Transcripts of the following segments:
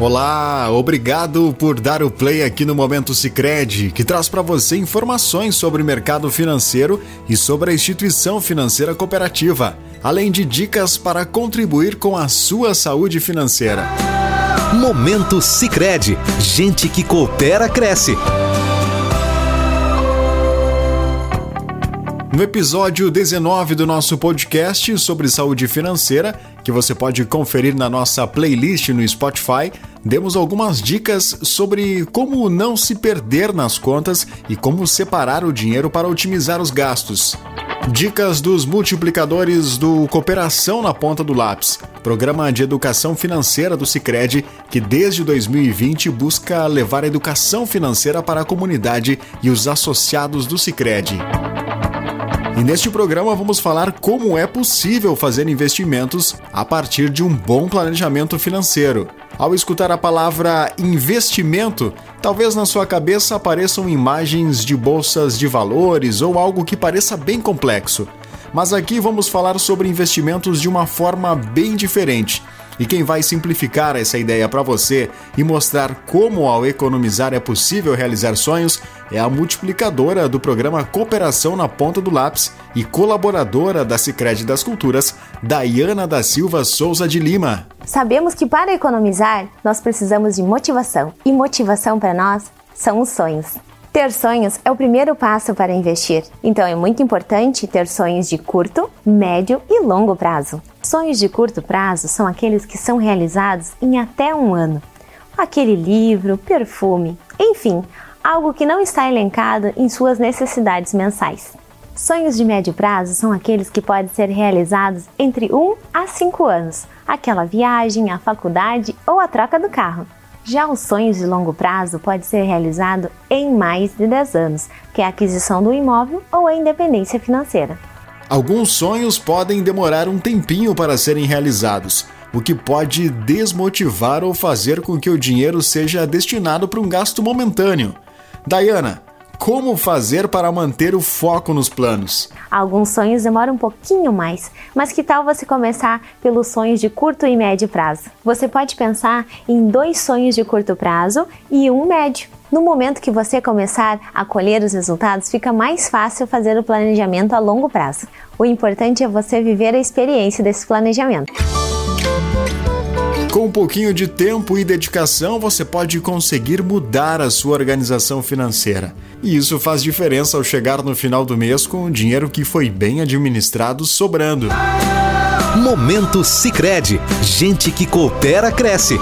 Olá, obrigado por dar o play aqui no Momento Sicredi, que traz para você informações sobre o mercado financeiro e sobre a instituição financeira cooperativa, além de dicas para contribuir com a sua saúde financeira. Momento Sicredi, gente que coopera cresce. No episódio 19 do nosso podcast sobre saúde financeira, que você pode conferir na nossa playlist no Spotify, demos algumas dicas sobre como não se perder nas contas e como separar o dinheiro para otimizar os gastos. Dicas dos multiplicadores do Cooperação na Ponta do Lápis, programa de educação financeira do Sicredi que desde 2020 busca levar a educação financeira para a comunidade e os associados do Sicredi. E neste programa vamos falar como é possível fazer investimentos a partir de um bom planejamento financeiro. Ao escutar a palavra investimento, talvez na sua cabeça apareçam imagens de bolsas de valores ou algo que pareça bem complexo. Mas aqui vamos falar sobre investimentos de uma forma bem diferente e quem vai simplificar essa ideia para você e mostrar como ao economizar é possível realizar sonhos é a multiplicadora do programa Cooperação na Ponta do Lápis e colaboradora da Sicredi das Culturas, Dayana da Silva Souza de Lima. Sabemos que para economizar nós precisamos de motivação e motivação para nós são os sonhos. Ter sonhos é o primeiro passo para investir, então é muito importante ter sonhos de curto, médio e longo prazo. Sonhos de curto prazo são aqueles que são realizados em até um ano. Aquele livro, perfume, enfim, algo que não está elencado em suas necessidades mensais. Sonhos de médio prazo são aqueles que podem ser realizados entre 1 a 5 anos, aquela viagem, a faculdade ou a troca do carro. Já os sonhos de longo prazo pode ser realizado em mais de 10 anos, que é a aquisição do imóvel ou a independência financeira. Alguns sonhos podem demorar um tempinho para serem realizados, o que pode desmotivar ou fazer com que o dinheiro seja destinado para um gasto momentâneo. Diana, como fazer para manter o foco nos planos? Alguns sonhos demoram um pouquinho mais, mas que tal você começar pelos sonhos de curto e médio prazo? Você pode pensar em dois sonhos de curto prazo e um médio. No momento que você começar a colher os resultados, fica mais fácil fazer o planejamento a longo prazo. O importante é você viver a experiência desse planejamento. Com um pouquinho de tempo e dedicação, você pode conseguir mudar a sua organização financeira. E isso faz diferença ao chegar no final do mês com o dinheiro que foi bem administrado sobrando. Momento Sicredi, gente que coopera cresce.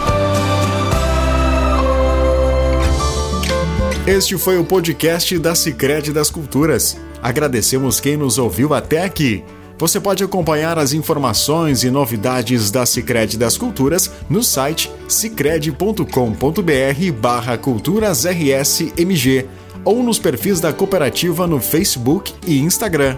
Este foi o podcast da Sicredi das Culturas. Agradecemos quem nos ouviu até aqui. Você pode acompanhar as informações e novidades da Sicredi das Culturas no site sicredi.com.br/barra culturasrsmg ou nos perfis da cooperativa no Facebook e Instagram.